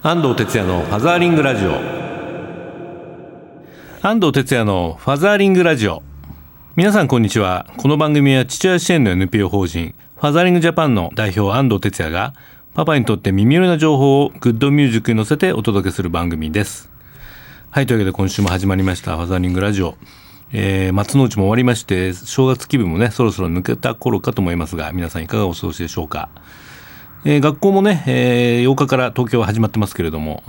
安藤哲也のファザーリングラジオ。安藤哲也のファザーリングラジオ。皆さんこんにちは。この番組は父親支援の NPO 法人ファザーリングジャパンの代表安藤哲也がパパにとって耳寄りな情報をグッドミュージックに乗せてお届けする番組です。はいというわけで今週も始まりましたファザーリングラジオ。えー、松の内も終わりまして正月気分もねそろそろ抜けた頃かと思いますが皆さんいかがお過ごしでしょうか。えー、学校もね、えー、8日から東京は始まってますけれども、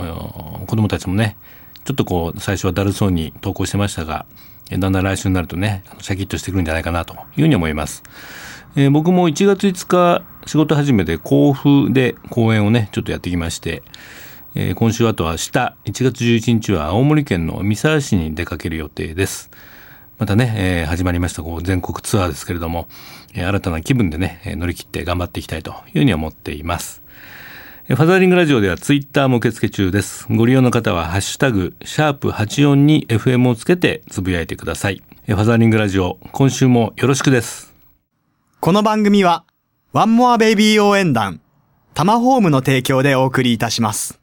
子供たちもね、ちょっとこう、最初はだるそうに登校してましたが、だんだん来週になるとね、シャキッとしてくるんじゃないかなというふうに思います。えー、僕も1月5日、仕事始めて甲府で講演をね、ちょっとやってきまして、えー、今週あとは明日、1月11日は青森県の三沢市に出かける予定です。またね、えー、始まりましたこう全国ツアーですけれども、えー、新たな気分でね、乗り切って頑張っていきたいというふうに思っています。ファザーリングラジオではツイッターも受付中です。ご利用の方はハッシュタグ、シャープ84に FM をつけてつぶやいてください。ファザーリングラジオ、今週もよろしくです。この番組は、ワンモアベイビー応援団、タマホームの提供でお送りいたします。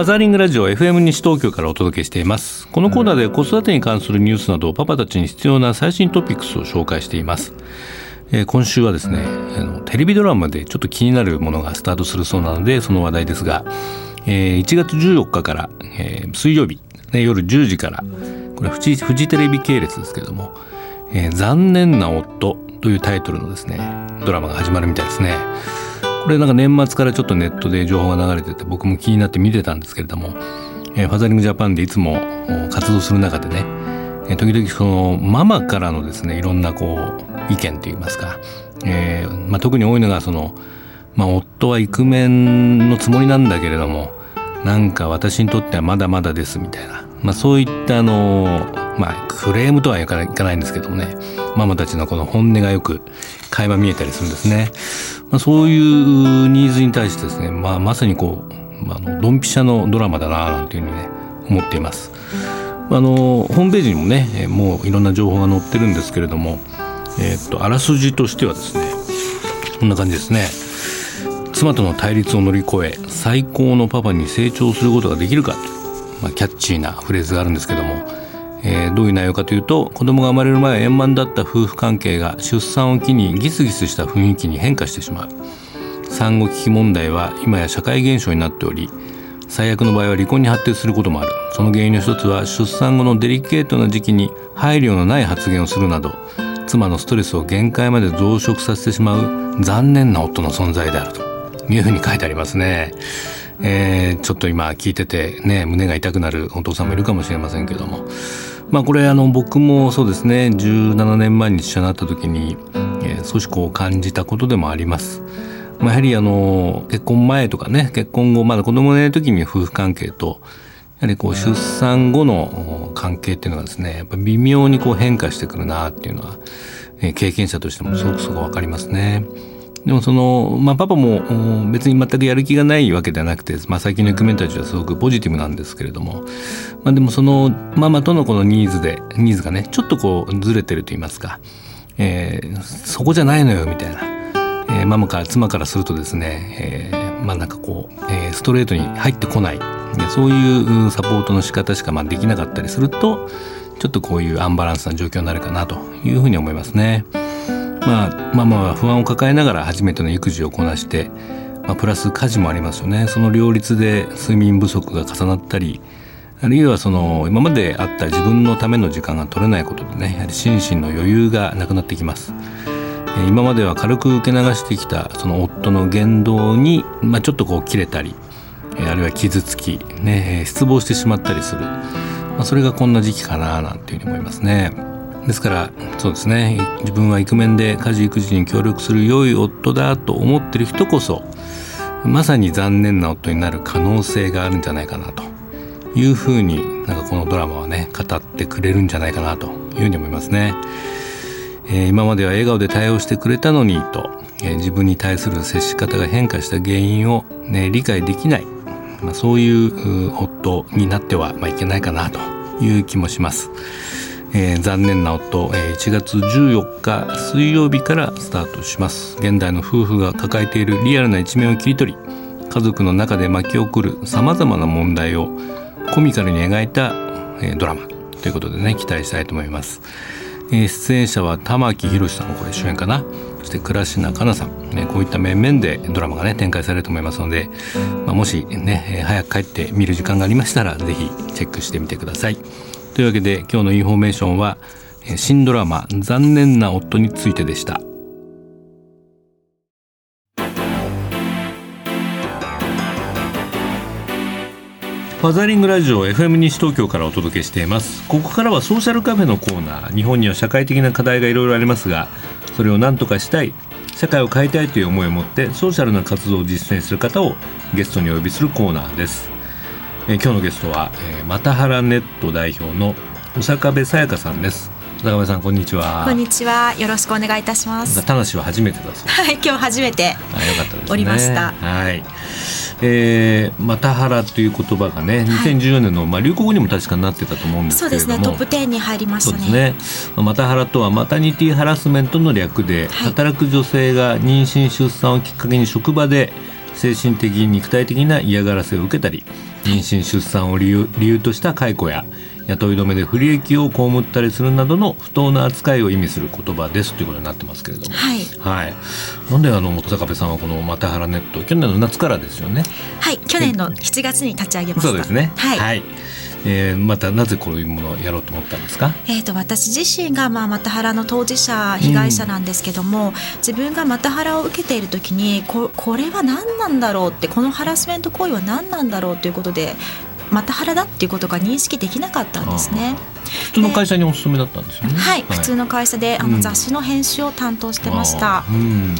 ファザーリングラジオ FM 西東京からお届けしています。このコーナーで子育てに関するニュースなどパパたちに必要な最新トピックスを紹介しています。えー、今週はですねあのテレビドラマでちょっと気になるものがスタートするそうなのでその話題ですが、えー、1月14日から、えー、水曜日、ね、夜10時からこれフジフジテレビ系列ですけども「えー、残念な夫」というタイトルのですねドラマが始まるみたいですね。これなんか年末からちょっとネットで情報が流れてて僕も気になって見てたんですけれども、えー、ファザリングジャパンでいつも活動する中でね、えー、時々そのママからのですねいろんなこう意見といいますか、えーまあ、特に多いのがその、まあ、夫はイクメンのつもりなんだけれどもなんか私にとってはまだまだですみたいな、まあ、そういったあのまあクレームとはいかないんですけどもねママたちのこの本音がよく垣間見えたりするんですね。まあ、そういうニーズに対してですね、まあ、まさにこう、まあ、のドンピシャのドラマだななんていうふうにね思っています。あのホームページにもねもういろんな情報が載ってるんですけれども、え、っとあらすじとしてはですねこんな感じですね。妻との対立を乗り越え最高のパパに成長することができるか、まあ、キャッチーなフレーズがあるんですけどもえー、どういう内容かというと子供が生まれる前は円満だった夫婦関係が出産を機にギスギスした雰囲気に変化してしまう産後危機問題は今や社会現象になっており最悪の場合は離婚に発展することもあるその原因の一つは出産後のデリケートな時期に配慮のない発言をするなど妻のストレスを限界まで増殖させてしまう残念な夫の存在であるというふうに書いてありますね。えー、ちょっと今聞いててね胸が痛くなるお父さんもいるかもしれませんけどもまあこれあの僕もそうですね17年前に一緒になった時に、えー、少しこう感じたことでもあります。まあ、やはりあの結婚前とかね結婚後まだ子供がいる時に夫婦関係とやはりこう出産後の関係っていうのがですねやっぱ微妙にこう変化してくるなっていうのは、えー、経験者としてもすごくすごく分かりますね。でもその、まあ、パパも別に全くやる気がないわけではなくて、まあ、最近のイクメンたちはすごくポジティブなんですけれども、まあ、でもそのママとのこのニーズでニーズがねちょっとこうずれてると言いますか、えー、そこじゃないのよみたいな、えー、ママから妻からするとですね、えー、まあなんかこう、えー、ストレートに入ってこない。そういうサポートの仕方しかまあできなかったりするとちょっとこういうアンバランスな状況になるかなというふうに思いますね。まあ、ママは不安を抱えながら初めての育児をこなして、まあ、プラス家事もありますよねその両立で睡眠不足が重なったりあるいはその今まであった自分のための時間が取れないことでねやはり心身の余裕がなくなってきます。今までは軽く受け流してきたその夫の言動に、まあ、ちょっとこう切れたりあるいは傷つき、ね、失望してしまったりする、まあ、それがこんな時期かななんていうふうに思いますね。ですからそうですね自分はイクメンで家事育児に協力する良い夫だと思ってる人こそまさに残念な夫になる可能性があるんじゃないかなというふうになんかこのドラマはね語ってくれるんじゃないかなというふうに思いますね。えー、今までは笑顔で対応してくれたのにと、えー、自分に対する接し方が変化した原因を、ね、理解できない、まあ、そういう夫になっては、まあ、いけないかなという気もします。えー、残念な夫、えー、1月14日水曜日からスタートします。現代の夫婦が抱えているリアルな一面を切り取り家族の中で巻き起こるさまざまな問題をコミカルに描いた、えー、ドラマということでね期待したいと思います、えー、出演者は玉木宏さんこれ主演かな。そして倉科香菜さん、ね、こういった面々でドラマがね展開されると思いますので、まあ、もしね早く帰って見る時間がありましたらぜひチェックしてみてください。というわけで今日のインフォメーションは新ドラマ「残念な夫」についてでした。ファザーリングラジオ FM 西東京からお届けしています。ここからはソーシャルカフェのコーナー。日本には社会的な課題がいろいろありますがそれを何とかしたい社会を変えたいという思いを持ってソーシャルな活動を実践する方をゲストにお呼びするコーナーです。え今日のゲストは、えー、マタハラネット代表の小坂部さやかさんです。坂部さんこんにちは。こんにちは。よろしくお願いいたします。田無は初めてだそう。はい今日初めてあよかったです、ね、おりました。はい。えー、マタハラという言葉がね2014年の、まあ、流行語にも確かなってたと思うんですそうですね。トップ10に入りましたね。そうですね。マタハラとはマタニティハラスメントの略で、はい、働く女性が妊娠出産をきっかけに職場で精神的肉体的な嫌がらせを受けたり妊娠出産を理由理由とした解雇や雇い止めで不利益を被ったりするなどの不当な扱いを意味する言葉ですということになってますけれども、はい、はい、なんであの坂部さんはこの「またはらネット」去年の夏からですよね。はい。去年の7月に立ち上げました。そうですね。はい、はいえー、またなぜこういうものをやろうと思ったんですか、えーと、私自身が、まあ、マタハラの当事者被害者なんですけども、うん、自分がマタハラを受けている時にここれは何なんだろうってこのハラスメント行為は何なんだろうということでマタハラだっていうことが認識できなかったんですね。普通の会社にお勤めだったんですよね。はい、はい、普通の会社であの雑誌の編集を担当してました。うん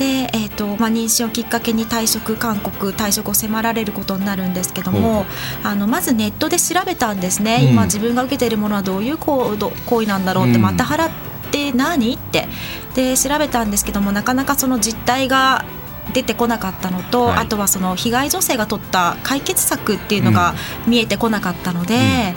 で、えーとまあ、妊娠をきっかけに退職勧告退職を迫られることになるんですけどもあのまずネットで調べたんですね、うん、今自分が受けているものはどういう行為なんだろうって、うん、また払って何ってで調べたんですけどもなかなかその実態が出てこなかったのと、はい、あとはその被害女性が取った解決策っていうのが見えてこなかったので。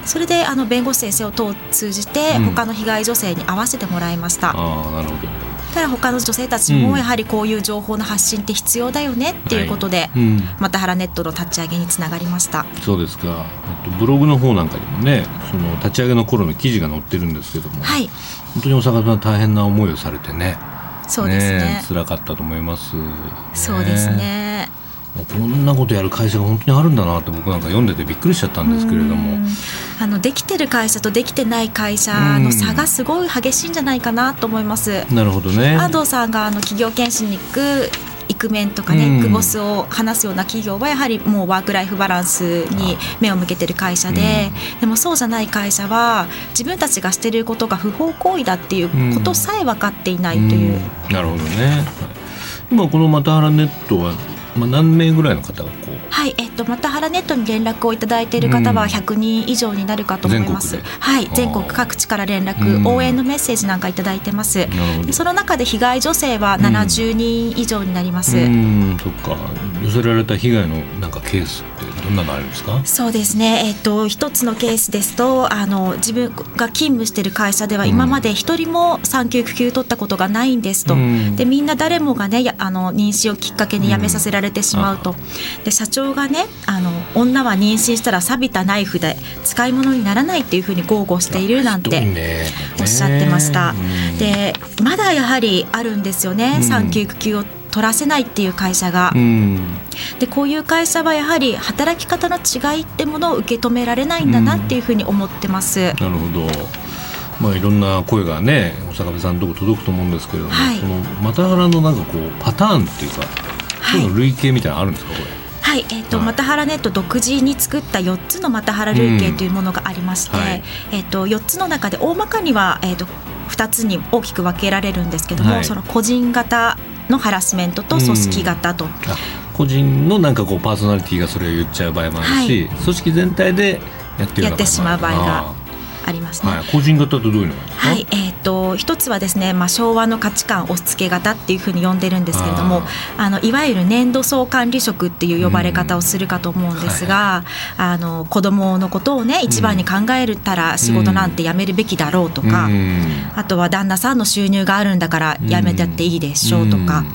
うん、それであの弁護士先生を通じて他の被害女性に会わせてもらいました。あなるほどただ他の女性たちもやはりこういう情報の発信って必要だよねっていうことで、はい。うん、また原ネットの立ち上げにつながりました。そうですか、えっと、ブログの方なんかにもねその立ち上げの頃の記事が載ってるんですけども、はい、本当に大阪さん大変な思いをされてね。そうですね。ね辛かったと思います、ね、そうですねこんなことやる会社が本当にあるんだなって僕なんか読んでてびっくりしちゃったんですけれども。あのできてる会社とできてない会社の差がすごい激しいんじゃないかなと思います。なるほどね。安藤さんがあの企業研修に行くイクメンとかね、うん、ボスを話すような企業はやはりもうワークライフバランスに目を向けてる会社で、うん、でもそうじゃない会社は自分たちがしてることが不法行為だっていうことさえ分かっていないという。うん、なるほどね。今このマタハラネットはまあ、何名ぐらいの方がこう？はい、えっと、また原ネットに連絡をいただいている方は100人以上になるかと思います。はい、全国各地から連絡、応援のメッセージなんかいただいてます。でその中で被害女性は70人以上になります。うん、そっか、寄せられた被害のなんかケースってどんなのあるんですか？そうですね、えっと、一つのケースですと、あの自分が勤務している会社では今まで一人も産休育休取ったことがないんですと。で、みんな誰もがね、あの妊娠をきっかけに辞めさせられてしまうと。で、社長がね、あの女は妊娠したら錆びたナイフで使い物にならないっていうふうに豪語しているなんておっしゃってました。でまだやはりあるんですよね、産休育休を取らせないっていう会社が。でこういう会社はやはり働き方の違いってものを受け止められないんだなっていうふうに思ってます。なるほど。まあ、いろんな声がね坂部さんのとこ届くと思うんですけれども、はい、そのマタハラのなんかこうパターンっていうか、はい、類型みたいなのあるんですかこれ？はい、えーと、はい、マタハラネット独自に作った4つのマタハラ類型というものがありまして、うん。はい、えーと、4つの中で大まかには、えーと、2つに大きく分けられるんですけども、はい、その個人型のハラスメントと組織型と。うん個人のなんかこうパーソナリティがそれを言っちゃう場合もあるし、はい、組織全体でやってるやってしまう場合がありますね。はい、個人型とどういうのはい、えっ、ー、と一つはですね、まあ昭和の価値観押し付け型っていうふうに呼んでるんですけれども、あのいわゆる年度総管理職っていう呼ばれ方をするかと思うんですが、うんはい、あの子供のことをね一番に考えたら仕事なんてやめるべきだろうとか、うん、あとは旦那さんの収入があるんだからやめてっていいでしょうとか、うん、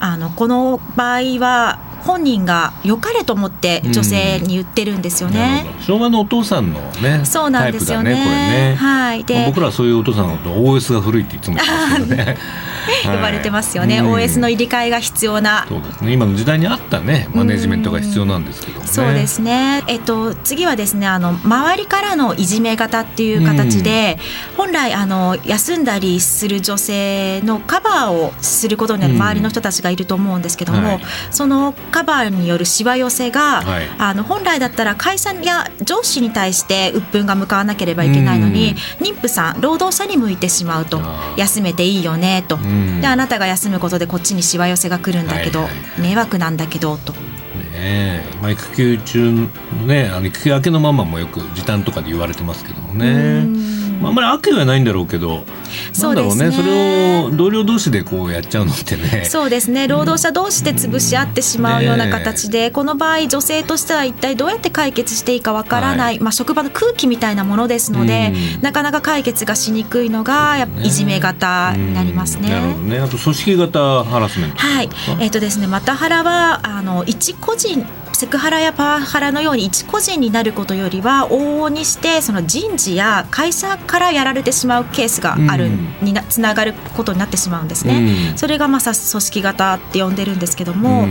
あのこの場合は本人が良かれと思って女性に言ってるんですよね。うん、昭和のお父さんのね、そうなんですよね。ねね。はい。で、僕らはそういうお父さんのこと OS が古いっていつも言うんですけどね。呼ばれてますよね、はい、OS の入れ替えが必要な。そうですね。今の時代に合ったねマネジメントが必要なんですけど、ね、そうですね。えっと次はですねあの周りからのいじめ方っていう形で、本来あの休んだりする女性のカバーをすることによる周りの人たちがいると思うんですけども、はい、そのカバーによるしわ寄せが、はい、あの本来だったら会社や上司に対して鬱憤が向かわなければいけないのに、妊婦さん労働者に向いてしまうと休めていいよねと。であなたが休むことでこっちにしわ寄せが来るんだけど、はいはい、迷惑なんだけどと。ねまあ、育休中のねあの育休明けのママもよく時短とかで言われてますけどもね。まあ、あんまり悪意はないんだろうけどそうですね、ね、それを同僚同士でこうやっちゃうのってね。そうですね。労働者同士で潰し合ってしまうような形で、この場合女性としては一体どうやって解決していいかわからない、はい、まあ、職場の空気みたいなものですので、なかなか解決がしにくいのがやいじめ型になりますね。なるほどね。あと組織型ハラスメント。はい。えっ、ー、とですねまたハラはあの一個人セクハラやパワハラのように一個人になることよりは往々にしてその人事や会社からやられてしまうケースがある、になつながることになってしまうんですね。それがまさ組織型って呼んでるんですけども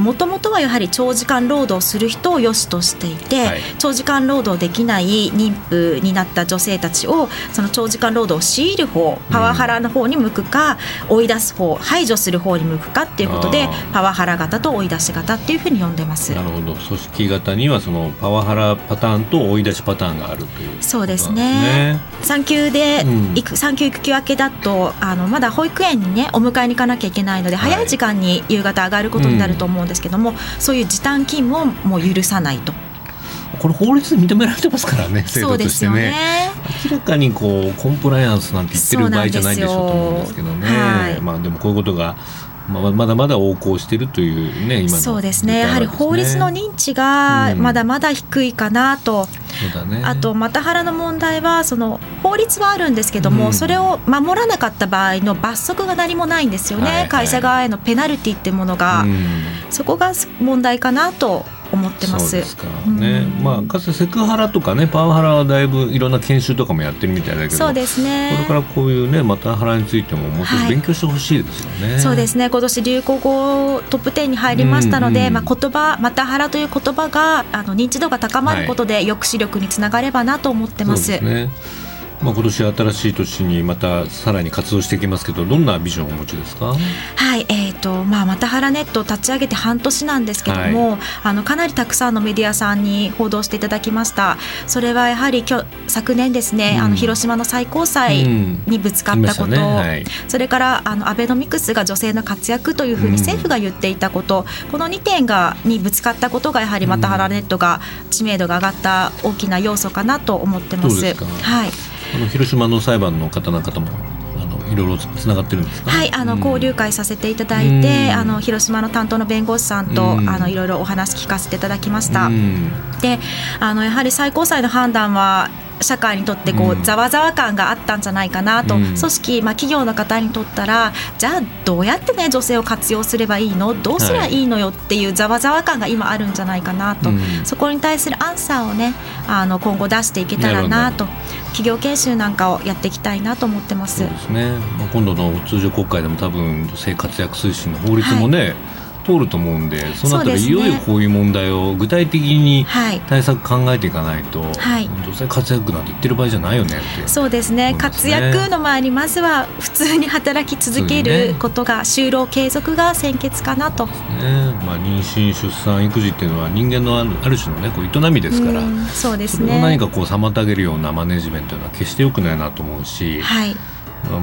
もともとはやはり長時間労働する人を良しとしていて、はい、長時間労働できない妊婦になった女性たちをその長時間労働を強いる方パワハラの方に向くか、追い出す方排除する方に向くかっていうことでパワハラ型と追い出し型っていうふうに呼んでます。なるほど。組織型にはそのパワハラパターンと追い出しパターンがあるという、ね、そうですね。産休でうん、産休育休明けだとあのまだ保育園にねお迎えに行かなきゃいけないので、はい、早い時間に夕方上がることになると思うんですけども、うん、そういう時短勤務をもう許さないと。これ法律で認められてますからね制度としてね、ね、明らかにこうコンプライアンスなんて言ってる場合じゃないでしょうと思うんですけどね、はい、まあでもこういうことがままだまだ横行しているというね今そうですね。やはり法律の認知がまだまだ低いかなと、うんね、あとマタハラの問題はその法律はあるんですけども、うん、それを守らなかった場合の罰則が何もないんですよね、はいはい、会社側へのペナルティっていうものが、うん、そこが問題かなと思ってます。そうですかね、うん、まあかつてセクハラとかねパワハラはだいぶいろんな研修とかもやってるみたいだけどそうですね。これからこういうねマタハラについてももう少し勉強してほしいですよね、はい、そうですね。今年流行語トップ10に入りましたので、うん。うん、まあ言葉マタハラという言葉があの認知度が高まることで抑止力につながればなと思ってます。はい、ね。まあ、今年新しい年にまたさらに活動していきますけどどんなビジョンをお持ちですか？はい、えーとまあ、またハラネットを立ち上げて半年なんですけども、はい、あのかなりたくさんのメディアさんに報道していただきました。それはやはり昨年ですね、うん、あの広島の最高裁にぶつかったこと、うんね。はい、それからあのアベノミクスが女性の活躍というふうに政府が言っていたこと、うん、この2点がにぶつかったことがやはりまたハラネットが知名度が上がった大きな要素かなと思ってます。はい。あの広島の裁判の方々もいろいろつながってるんですか、はいあの、交流会させていただいてあの広島の担当の弁護士さんとあのいろいろお話聞かせていただきました。であのやはり最高裁の判断は社会にとってこうざわざわ感があったんじゃないかなと、うん、組織、まあ、企業の方にとったらじゃあどうやってね女性を活用すればいいの？どうすりゃいいのよっていうざわざわ感が今あるんじゃないかなと、うん、そこに対するアンサーをねあの今後出していけたらなと。企業研修なんかをやっていきたいなと思ってます。そうですね、まあ、今度の通常国会でも多分女性活躍推進の法律もね、はい通ると思うんでそのあたり、いよいよこういう問題を具体的に対策考えていかないと、はい、女性活躍なんて言ってる場合じゃないよねってそうですね、ね、活躍の前にまずは普通に働き続けることが、ね、就労継続が先決かなと、ね。まあ、妊娠出産育児っていうのは人間のある種の、ね、こう営みですから、そうですね。何かこう妨げるようなマネジメントは決してよくないなと思うし。はい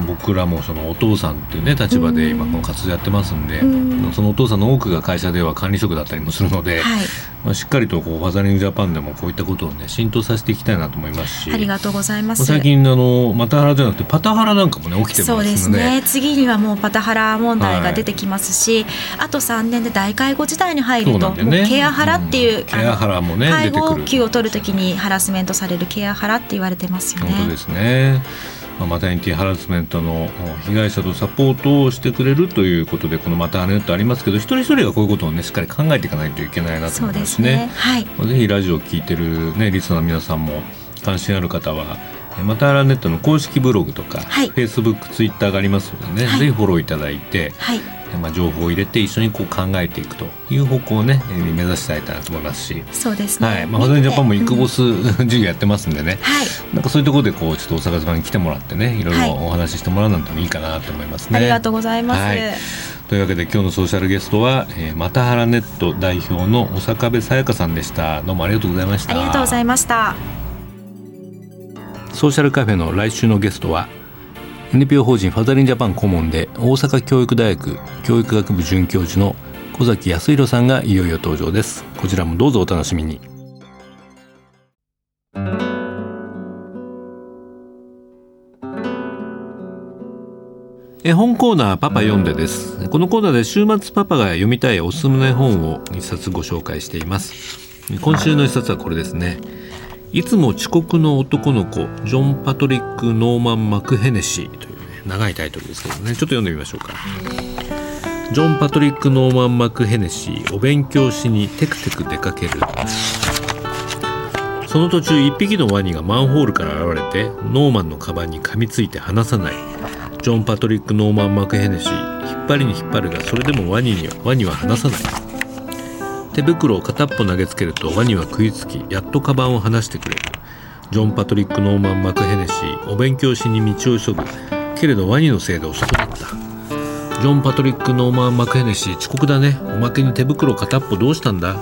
僕らもそのお父さんっていうね立場で今この活動やってますんで、うん、そのお父さんの多くが会社では管理職だったりもするので、はい、まあ、しっかりとこうファザリングジャパンでもこういったことをね浸透させていきたいなと思いますしありがとうございます。最近あのマタハラじゃなくてパタハラなんかもね起きてますそうですね。次にはもうパタハラ問題が出てきますし、はい、あと3年で大介護時代に入ると、ね、ケアハラっていう、うん、ケアハラもね介護休を取るときにハラスメントされるケアハラって言われてますよね。本当ですねマタニティハラスメントの被害者とサポートをしてくれるということでこのマタハネットありますけど一人一人がこういうことをねしっかり考えていかないといけないなと思いますね。すね。はい、ぜひラジオを聞いてるねリスナーの皆さんも関心ある方はマタハラネットの公式ブログとか、はい、フェイスブックツイッターがありますのでね、はい、ぜひフォローいただいて、はい、まあ、情報を入れて一緒にこう考えていくという方向をね目指したいなと思いますし。そうですね、はい。まあ、ファジャパンもイクボス、うん、授業やってますんでね、はい、なんかそういうところでこうちょっと大阪島に来てもらってねいろいろお話ししてもらうなんてもいいかなと思いますね。ありがとうございます、はい。というわけで今日のソーシャルゲストは、えー、マタハラネット代表の小坂部さやかさんでした。どうもありがとうございました。ありがとうございました。ソーシャルカフェの来週のゲストは NPO 法人ファザリンジャパン顧問で大阪教育大学教育学部准教授の小崎康弘さんがいよいよ登場です。こちらもどうぞお楽しみに。絵本コーナーパパ読んでです。このコーナーで週末パパが読みたいおすすめの絵本を一冊ご紹介しています。今週の一冊はこれですね。いつも遅刻の男の子ジョン・パトリック・ノーマン・マクヘネシーという、ね、長いタイトルですけどね。ちょっと読んでみましょうか。ジョン・パトリック・ノーマン・マクヘネシーお勉強しにテクテク出かける。その途中一匹のワニがマンホールから現れてノーマンのカバンに噛みついて離さない。ジョン・パトリック・ノーマン・マクヘネシー引っ張りに引っ張るがそれでもワニにはワニは離さない。手袋を片っぽ投げつけるとワニは食いつきやっとカバンを離してくれる。ジョン・パトリック・ノーマン・マクヘネシーお勉強しに道を急ぐ。けれどワニのせいで遅くなった。ジョン・パトリック・ノーマン・マクヘネシー遅刻だね。おまけに手袋片っぽどうしたんだ？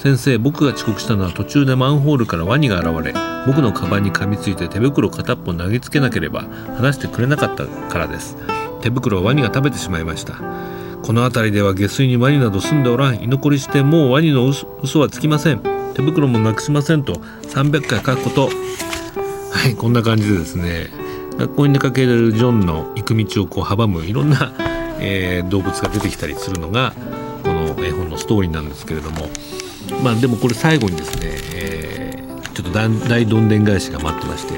先生僕が遅刻したのは途中でマンホールからワニが現れ僕のカバンに噛みついて手袋片っぽ投げつけなければ話してくれなかったからです。手袋をワニが食べてしまいました。この辺りでは下水にワニなど住んでおらん居残りしてもうワニの嘘はつきません。手袋もなくしませんと。300回書くこと。はいこんな感じでですね。学校に出かけるジョンの行く道をこう阻むいろんな、えー、動物が出てきたりするのがこの絵本のストーリーなんですけれども。まあでもこれ最後にですね、えー、ちょっと大どんでん返しが待ってまして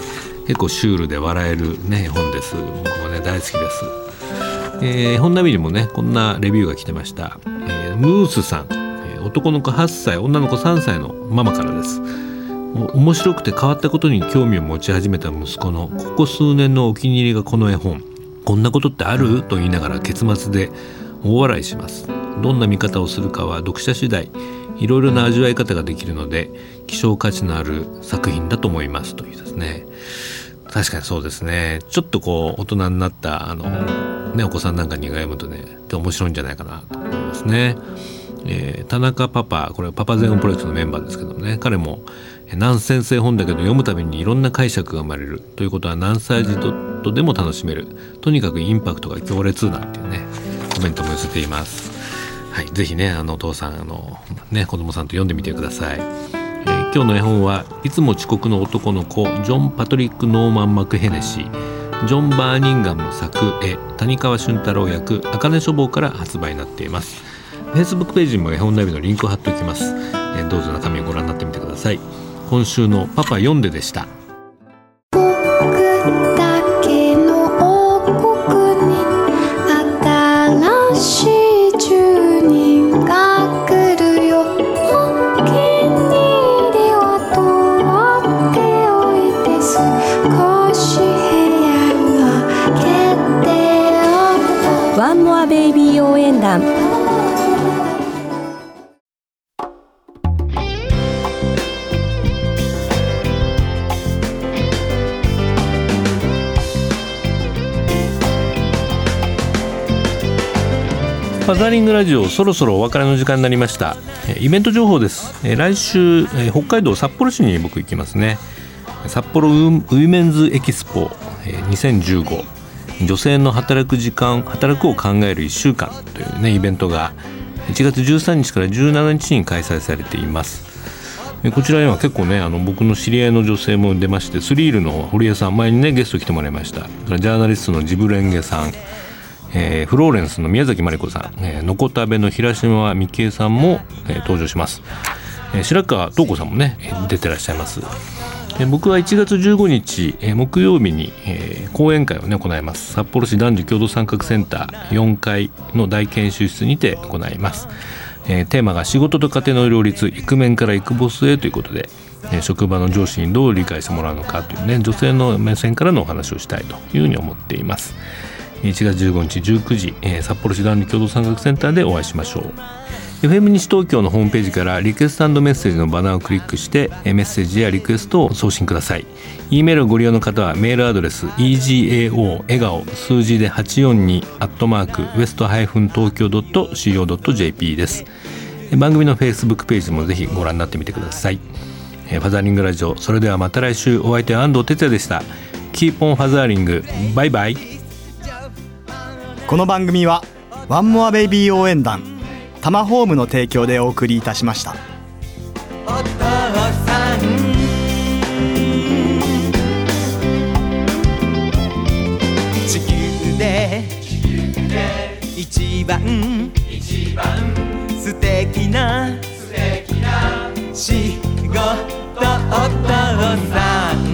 結構シュールで笑えるね絵本です。僕もね大好きです。えー、本並にもねこんなレビューが来てました、えー、ムースさん、えー、男の子8歳女の子3歳のママからです。面白くて変わったことに興味を持ち始めた息子のここ数年のお気に入りがこの絵本。こんなことってある？と言いながら結末で大笑いします。どんな見方をするかは読者次第いろいろな味わい方ができるので希少価値のある作品だと思います。というですね。確かにそうですね。ちょっとこう大人になったあのね、お子さんなんかに読むとねで面白いんじゃないかなと思いますね。えー、田中パパこれはパパゼオンプロジェクトのメンバーですけどもね彼もナンセンス絵本だけど読むたびにいろんな解釈が生まれるということは何歳児とでも楽しめるとにかくインパクトが強烈なんていうねコメントも寄せています。はい、ぜひねあのお父さんあの、ね、子供さんと読んでみてください。えー、今日の絵本はいつも遅刻の男の子ジョン・パトリック・ノーマン・マクヘネシージョン・バーニンガンの作絵谷川俊太郎役茜書房から発売になっています。Facebook ページにも絵本ナビのリンクを貼っておきます、えどうぞ中身をご覧になってみてください。今週のパパ読んででした。ファザリングラジオそろそろお別れの時間になりました。イベント情報です。来週北海道札幌市に僕行きますね。札幌ウィメンズエキスポ2015女性の働く時間働くを考える1週間。というねイベントが1月13日から17日に開催されています。こちらには結構ねあの僕の知り合いの女性も出ましてスリールの堀江さん前にねゲスト来てもらいました。ジャーナリストのジブレンゲさん、えー、フローレンスの宮崎真理子さん、えー、のこたべの平島美恵さんも、えー、登場します、えー、白川東子さんもね出てらっしゃいます。僕は1月15日木曜日に講演会をね行います。札幌市男女共同参画センター4階の大研修室にて行います。テーマが仕事と家庭の両立イクメンからイクボスへということで職場の上司にどう理解してもらうのかというね女性の目線からのお話をしたいというふうに思っています。1月15日19時札幌市男女共同参画センターでお会いしましょう。FM 西東京のホームページからリクエストメッセージのバナーをクリックしてメッセージやリクエストを送信ください。E メールをご利用の方はメールアドレス egao 笑顔数字で842アットマークウエストハイフン東京 .co.jp です。番組の Facebook ページもぜひご覧になってみてください。ファザーリングラジオそれではまた来週お相手は安藤哲也でした。 Keep on fathering。バイバイ。この番組はワンモアベイビー応援団タマホームの提供でお送りいたしました。お父さん地球で一番一番素敵な素敵な仕事お父さん